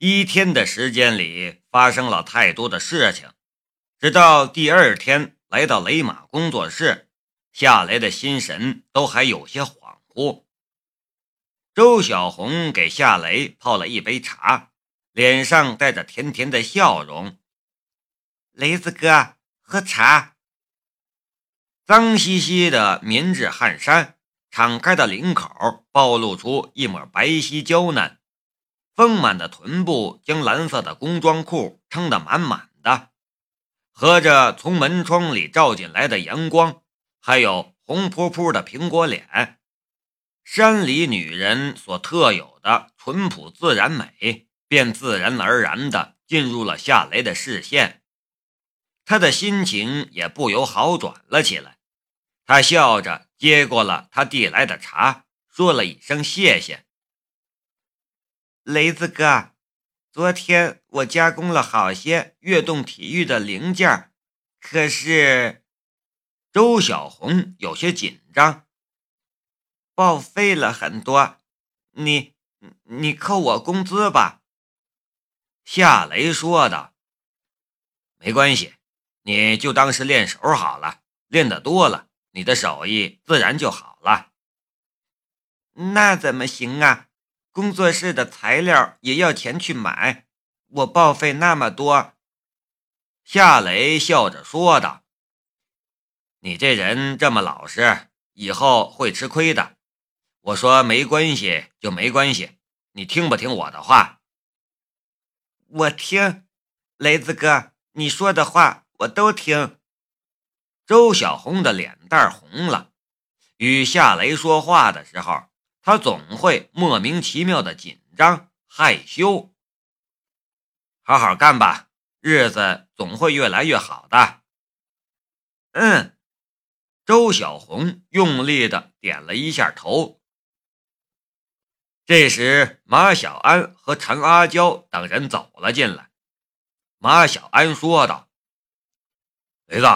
一天的时间里发生了太多的事情，直到第二天来到雷马工作室，夏雷的心神都还有些恍惚。周小红给夏雷泡了一杯茶，脸上带着甜甜的笑容。雷子哥，喝茶。脏兮兮的棉质汗衫，敞开的领口暴露出一抹白皙娇嫩，丰满的臀部将蓝色的工装裤撑得满满的，合着从门窗里照进来的阳光，还有红扑扑的苹果脸。山里女人所特有的淳朴自然美，便自然而然地进入了夏雷的视线。他的心情也不由好转了起来。他笑着接过了他递来的茶，说了一声谢谢。雷子哥，昨天我加工了好些悦动体育的零件，可是周小红有些紧张。报废了很多，你你扣我工资吧。”夏雷说的。“没关系，你就当是练手好了，练得多了，你的手艺自然就好了。”那怎么行啊？工作室的材料也要钱去买，我报废那么多。”夏雷笑着说道。“你这人这么老实，以后会吃亏的。”我说没关系就没关系，你听不听我的话？我听，雷子哥，你说的话我都听。周小红的脸蛋红了，与夏雷说话的时候，他总会莫名其妙的紧张害羞。好好干吧，日子总会越来越好的。嗯，周小红用力的点了一下头。这时，马小安和陈阿娇等人走了进来。马小安说道：“雷子，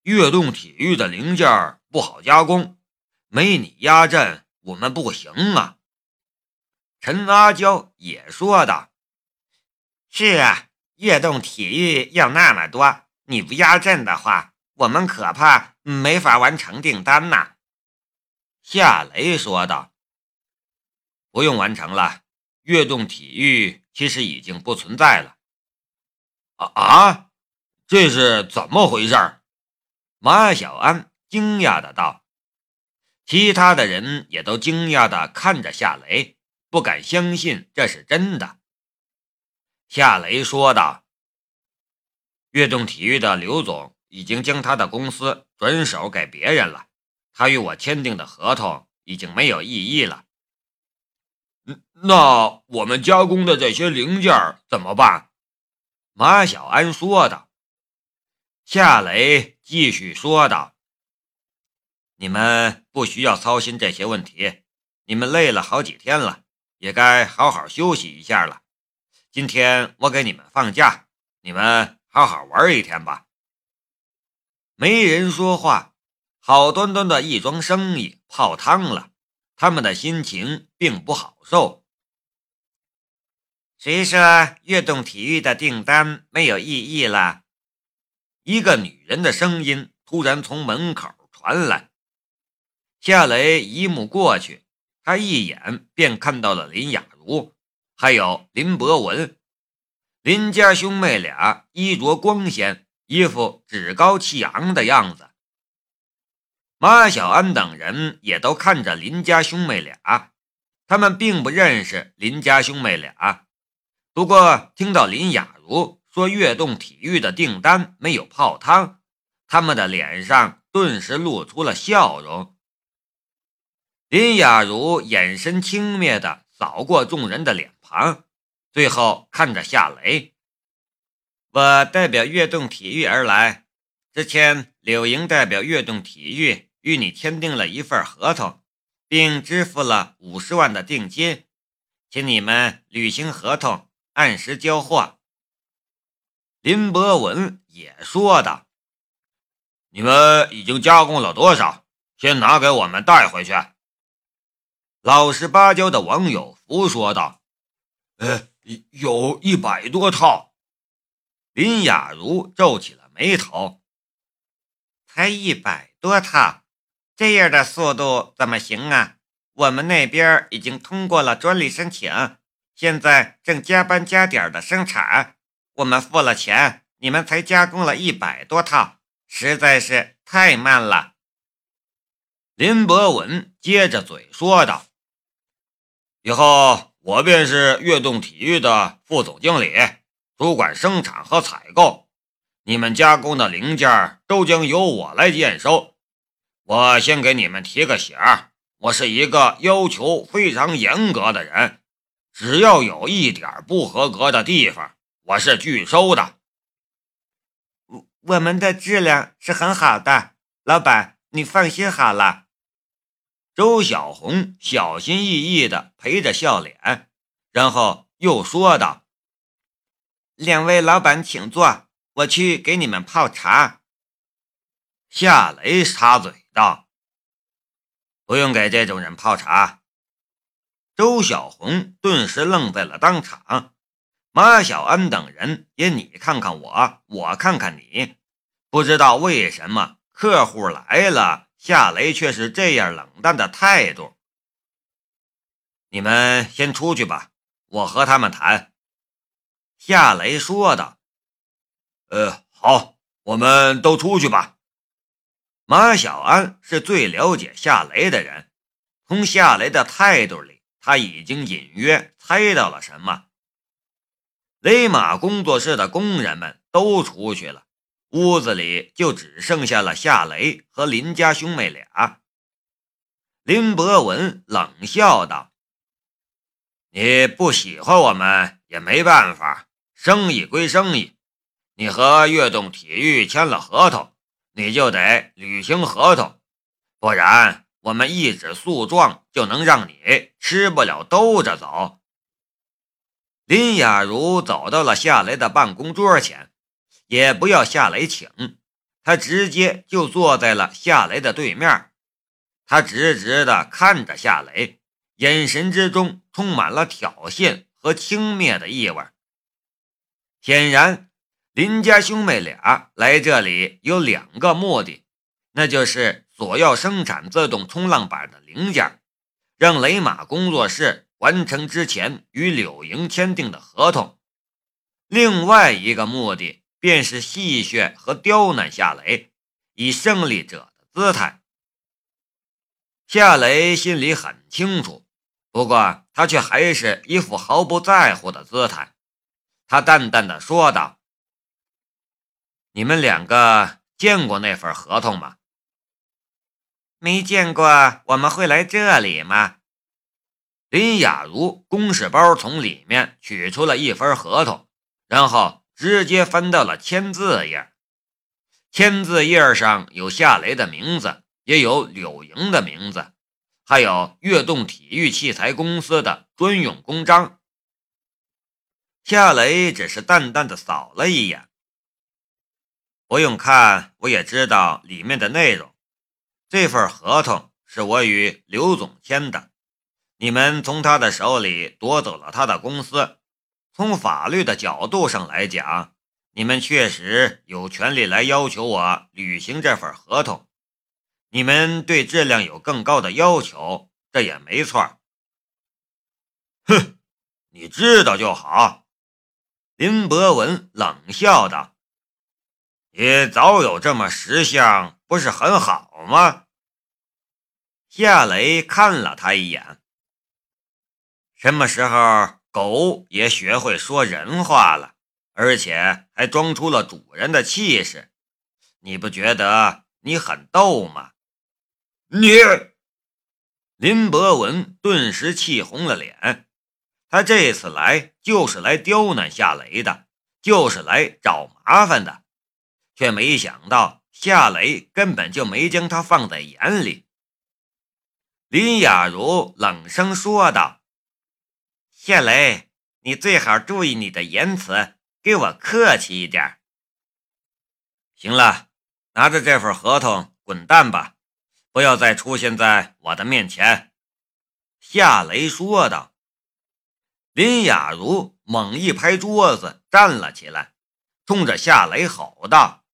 悦动体育的零件不好加工，没你压阵，我们不行啊。”陈阿娇也说道：“是啊，悦动体育要那么多，你不压阵的话，我们可怕没法完成订单呐。”夏雷说道。不用完成了，悦动体育其实已经不存在了。啊啊，这是怎么回事？马小安惊讶的道。其他的人也都惊讶的看着夏雷，不敢相信这是真的。夏雷说道：“悦动体育的刘总已经将他的公司转手给别人了，他与我签订的合同已经没有意义了。”那我们加工的这些零件怎么办？马小安说道。夏雷继续说道：“你们不需要操心这些问题，你们累了好几天了，也该好好休息一下了。今天我给你们放假，你们好好玩一天吧。”没人说话，好端端的一桩生意泡汤了，他们的心情并不好受。谁说悦动体育的订单没有意义了？一个女人的声音突然从门口传来。夏雷一目过去，他一眼便看到了林雅茹，还有林博文。林家兄妹俩衣着光鲜，一副趾高气昂的样子。马小安等人也都看着林家兄妹俩，他们并不认识林家兄妹俩。不过，听到林雅茹说悦动体育的订单没有泡汤，他们的脸上顿时露出了笑容。林雅茹眼神轻蔑地扫过众人的脸庞，最后看着夏雷：“我代表悦动体育而来。之前柳莹代表悦动体育与你签订了一份合同，并支付了五十万的定金，请你们履行合同。”按时交货。林博文也说道：“你们已经加工了多少？先拿给我们带回去。”老实巴交的王有福说道：“呃，有一百多套。林雅茹皱起了眉头。才一百多套，这样的速度怎么行啊？我们那边已经通过了专利申请，现在正加班加点的生产。我们付了钱，你们才加工了一百多套，实在是太慢了。林博文接着嘴说道：“以后我便是悦动体育的副总经理，主管生产和采购。你们加工的零件都将由我来验收。我先给你们提个醒，我是一个要求非常严格的人，只要有一点不合格的地方，我是拒收的。我我们的质量是很好的，老板，你放心好了。”周小红小心翼翼地陪着笑脸，然后又说道：“两位老板，请坐，我去给你们泡茶。”夏雷插嘴道：“不用给这种人泡茶。”周小红顿时愣在了当场。马小安等人也你看看我，我看看你，不知道为什么客户来了。夏雷却是这样冷淡的态度。你们先出去吧，我和他们谈。”夏雷说道。“呃，好，我们都出去吧。”马小安是最了解夏雷的人，从夏雷的态度里，他已经隐约猜到了什么。雷马工作室的工人们都出去了。屋子里就只剩下了夏雷和林家兄妹俩。林博文冷笑道：“你不喜欢我们也没办法，生意归生意，你和悦动体育签了合同，你就得履行合同，不然我们一纸诉状就能让你吃不了兜着走。”林雅茹走到了夏雷的办公桌前。也不要夏雷请，他直接就坐在了夏雷的对面。他直直地看着夏雷，眼神之中充满了挑衅和轻蔑的意味。显然，林家兄妹俩来这里有两个目的，那就是索要生产自动冲浪板的零件，让雷马工作室完成之前与柳莹签订的合同；另外一个目的。便是戏谑和刁难夏雷，以胜利者的姿态。夏雷心里很清楚，不过他却还是一副毫不在乎的姿态。他淡淡的说道：“你们两个见过那份合同吗？没见过，我们会来这里吗？”林雅茹公事包从里面取出了一份合同，然后。直接翻到了签字页，签字页上有夏雷的名字，也有柳莹的名字，还有悦动体育器材公司的专用公章。夏雷只是淡淡的扫了一眼，不用看，我也知道里面的内容。这份合同是我与刘总签的，你们从他的手里夺走了他的公司。从法律的角度上来讲，你们确实有权利来要求我履行这份合同。你们对质量有更高的要求，这也没错。哼，你知道就好。”林博文冷笑道，“你早有这么识相，不是很好吗？”夏雷看了他一眼，什么时候？狗也学会说人话了，而且还装出了主人的气势，你不觉得你很逗吗？你，林博文顿时气红了脸。他这次来就是来刁难夏雷的，就是来找麻烦的，却没想到夏雷根本就没将他放在眼里。林雅茹冷声说道。夏雷，你最好注意你的言辞，给我客气一点。行了，拿着这份合同滚蛋吧，不要再出现在我的面前。”夏雷说道。林雅茹猛一拍桌子，站了起来，冲着夏雷吼道：“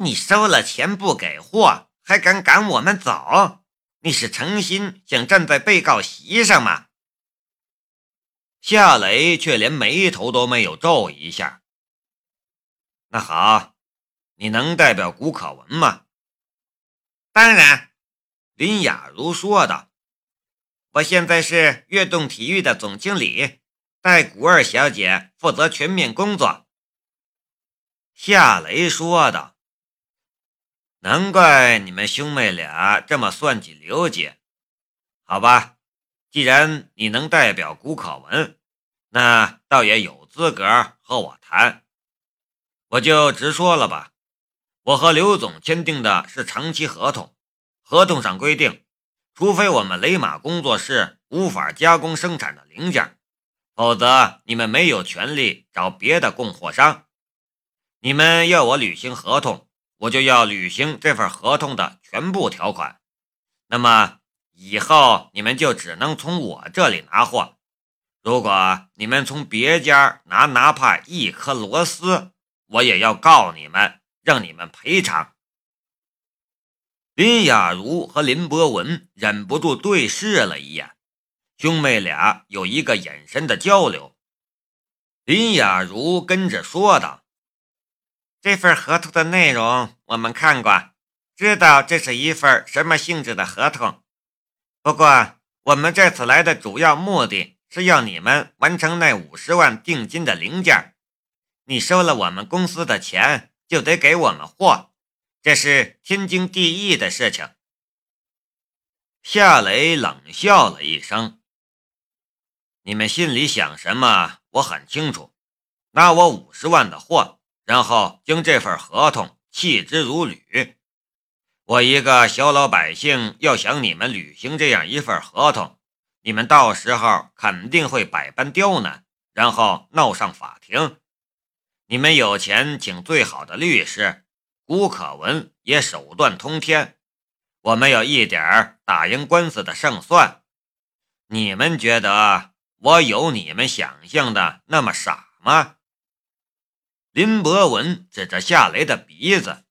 你收了钱不给货，还敢赶我们走？你是诚心想站在被告席上吗？”夏雷却连眉头都没有皱一下。那好，你能代表古可文吗？当然，林雅茹说道。我现在是悦动体育的总经理，代古二小姐负责全面工作。夏雷说道：“难怪你们兄妹俩这么算计刘姐。好吧，既然你能代表古可文，那倒也有资格和我谈。我就直说了吧，我和刘总签订的是长期合同，合同上规定。”除非我们雷马工作室无法加工生产的零件，否则你们没有权利找别的供货商。你们要我履行合同，我就要履行这份合同的全部条款。那么以后你们就只能从我这里拿货。如果你们从别家拿哪怕一颗螺丝，我也要告你们，让你们赔偿。林雅茹和林博文忍不住对视了一眼，兄妹俩有一个眼神的交流。林雅茹跟着说道：“这份合同的内容我们看过，知道这是一份什么性质的合同。不过，我们这次来的主要目的是要你们完成那五十万定金的零件。你收了我们公司的钱，就得给我们货。”这是天经地义的事情。夏雷冷笑了一声：“你们心里想什么，我很清楚。拿我五十万的货，然后将这份合同弃之如履。我一个小老百姓，要想你们履行这样一份合同，你们到时候肯定会百般刁难，然后闹上法庭。你们有钱请最好的律师。”吴可文也手段通天，我没有一点打赢官司的胜算。你们觉得我有你们想象的那么傻吗？林博文指着夏雷的鼻子：“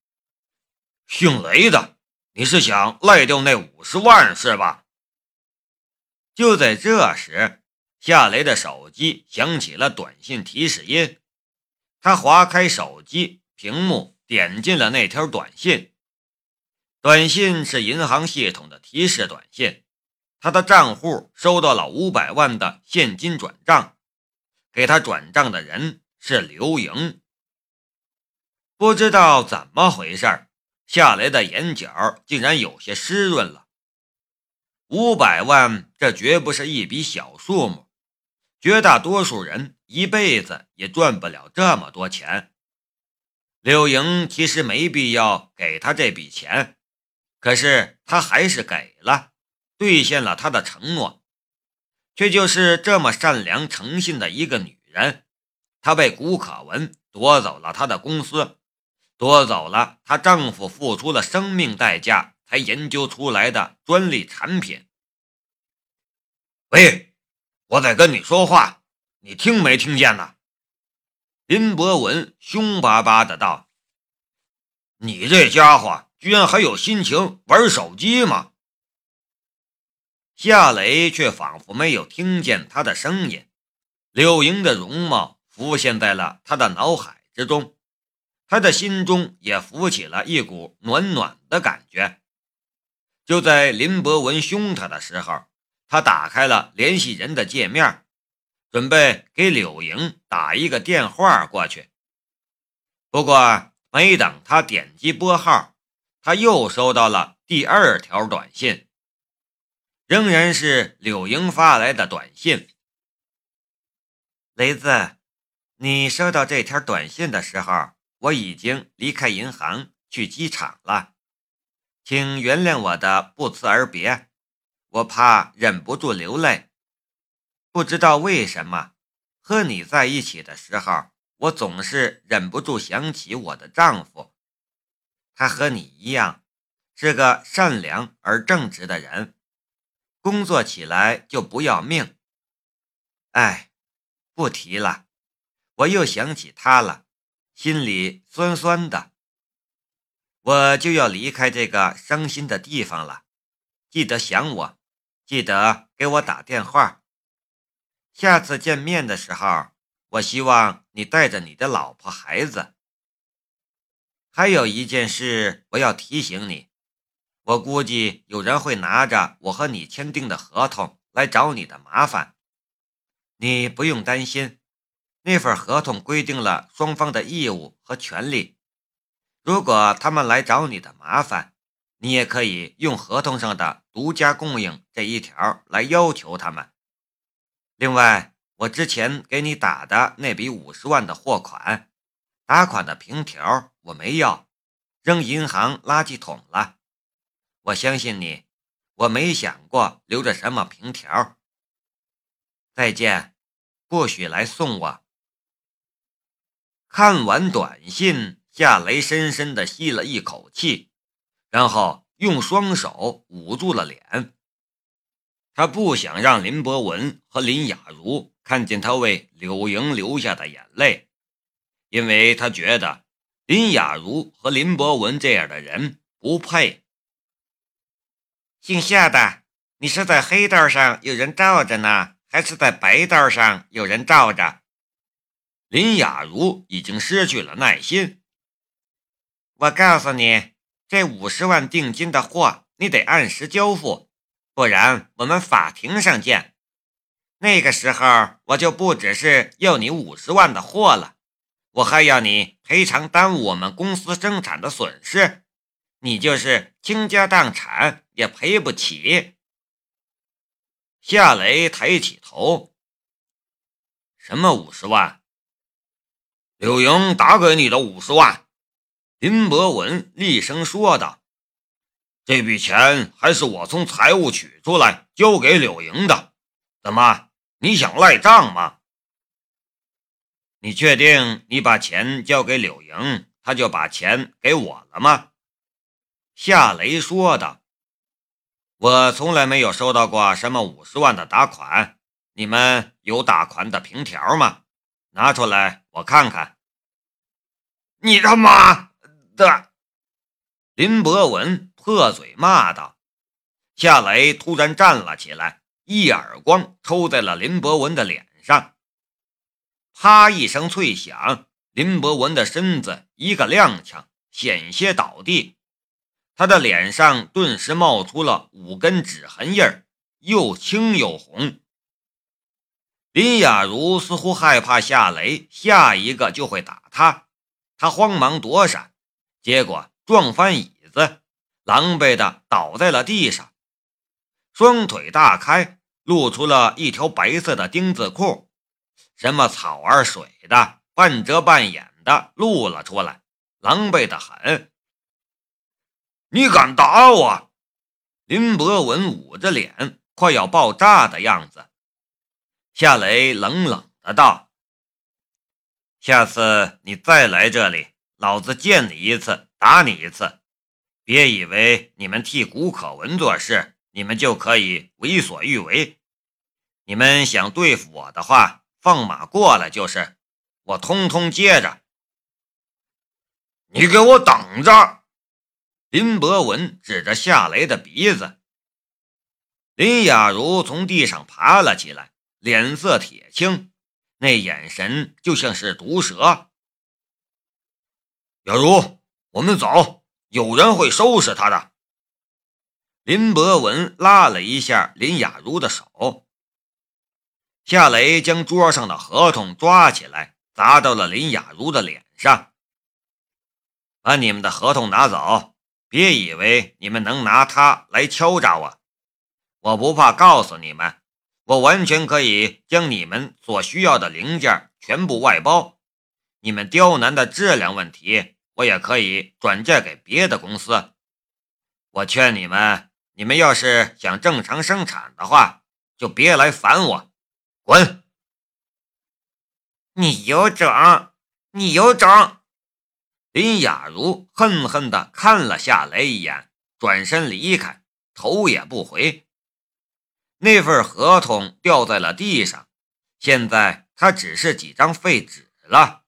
姓雷的，你是想赖掉那五十万是吧？”就在这时，夏雷的手机响起了短信提示音，他划开手机屏幕。点进了那条短信，短信是银行系统的提示短信，他的账户收到了五百万的现金转账，给他转账的人是刘莹。不知道怎么回事，夏雷的眼角竟然有些湿润了。五百万，这绝不是一笔小数目，绝大多数人一辈子也赚不了这么多钱。柳莹其实没必要给他这笔钱，可是他还是给了，兑现了他的承诺。却就是这么善良诚信的一个女人，她被谷可文夺走了她的公司，夺走了她丈夫付出了生命代价才研究出来的专利产品。喂，我在跟你说话，你听没听见呢？林博文凶巴巴的道：“你这家伙居然还有心情玩手机吗？”夏雷却仿佛没有听见他的声音。柳莹的容貌浮现在了他的脑海之中，他的心中也浮起了一股暖暖的感觉。就在林博文凶他的时候，他打开了联系人的界面。准备给柳莹打一个电话过去，不过没等他点击拨号，他又收到了第二条短信，仍然是柳莹发来的短信：“雷子，你收到这条短信的时候，我已经离开银行去机场了，请原谅我的不辞而别，我怕忍不住流泪。”不知道为什么，和你在一起的时候，我总是忍不住想起我的丈夫。他和你一样，是个善良而正直的人，工作起来就不要命。哎，不提了，我又想起他了，心里酸酸的。我就要离开这个伤心的地方了，记得想我，记得给我打电话。下次见面的时候，我希望你带着你的老婆孩子。还有一件事，我要提醒你，我估计有人会拿着我和你签订的合同来找你的麻烦。你不用担心，那份合同规定了双方的义务和权利。如果他们来找你的麻烦，你也可以用合同上的独家供应这一条来要求他们。另外，我之前给你打的那笔五十万的货款，打款的凭条我没要，扔银行垃圾桶了。我相信你，我没想过留着什么凭条。再见，不许来送我。看完短信。夏雷深深地吸了一口气，然后用双手捂住了脸。他不想让林博文和林雅茹看见他为柳莹流下的眼泪，因为他觉得林雅茹和林博文这样的人不配。姓夏的，你是在黑道上有人罩着呢，还是在白道上有人罩着？林雅茹已经失去了耐心。我告诉你，这五十万定金的货，你得按时交付，不然我们法庭上见。那个时候，我就不只是要你五十万的货了，我还要你赔偿耽误我们公司生产的损失，你就是倾家荡产也赔不起。夏雷抬起头：“什么五十万？柳莹打给你的五十万？”林博文厉声说道：“这笔钱还是我从财务取出来交给柳莹的，怎么你想赖账吗？你确定你把钱交给柳莹，他就把钱给我了吗？”夏雷说道：“我从来没有收到过什么五十万的打款，你们有打款的凭条吗？拿出来我看看。”你他妈！的，林博文破嘴骂道。夏雷突然站了起来，一耳光抽在了林博文的脸上。啪一声脆响，林博文的身子一个踉跄，险些倒地。他的脸上顿时冒出了五根指痕印儿，又青又红。林雅茹似乎害怕夏雷下一个就会打他，他慌忙躲闪。结果撞翻椅子，狼狈的倒在了地上，双腿大开，露出了一条白色的丁字裤，什么草儿水的，半遮半掩的露了出来，狼狈的很。你敢打我？林博文捂着脸，快要爆炸的样子。夏雷冷冷的道：“下次你再来这里。”老子见你一次打你一次，别以为你们替古可文做事，你们就可以为所欲为。你们想对付我的话，放马过来就是，我通通接着。你给我等着！林博文指着夏雷的鼻子。林雅茹从地上爬了起来，脸色铁青，那眼神就像是毒蛇。雅茹，我们走，有人会收拾他的。林博文拉了一下林雅茹的手。夏雷将桌上的合同抓起来，砸到了林雅茹的脸上。把你们的合同拿走，别以为你们能拿它来敲诈我。我不怕告诉你们，我完全可以将你们所需要的零件全部外包。你们刁难的质量问题。我也可以转嫁给别的公司。我劝你们，你们要是想正常生产的话，就别来烦我，滚！你有种！你有种！林雅茹恨恨地看了夏雷一眼，转身离开，头也不回。那份合同掉在了地上，现在它只是几张废纸了。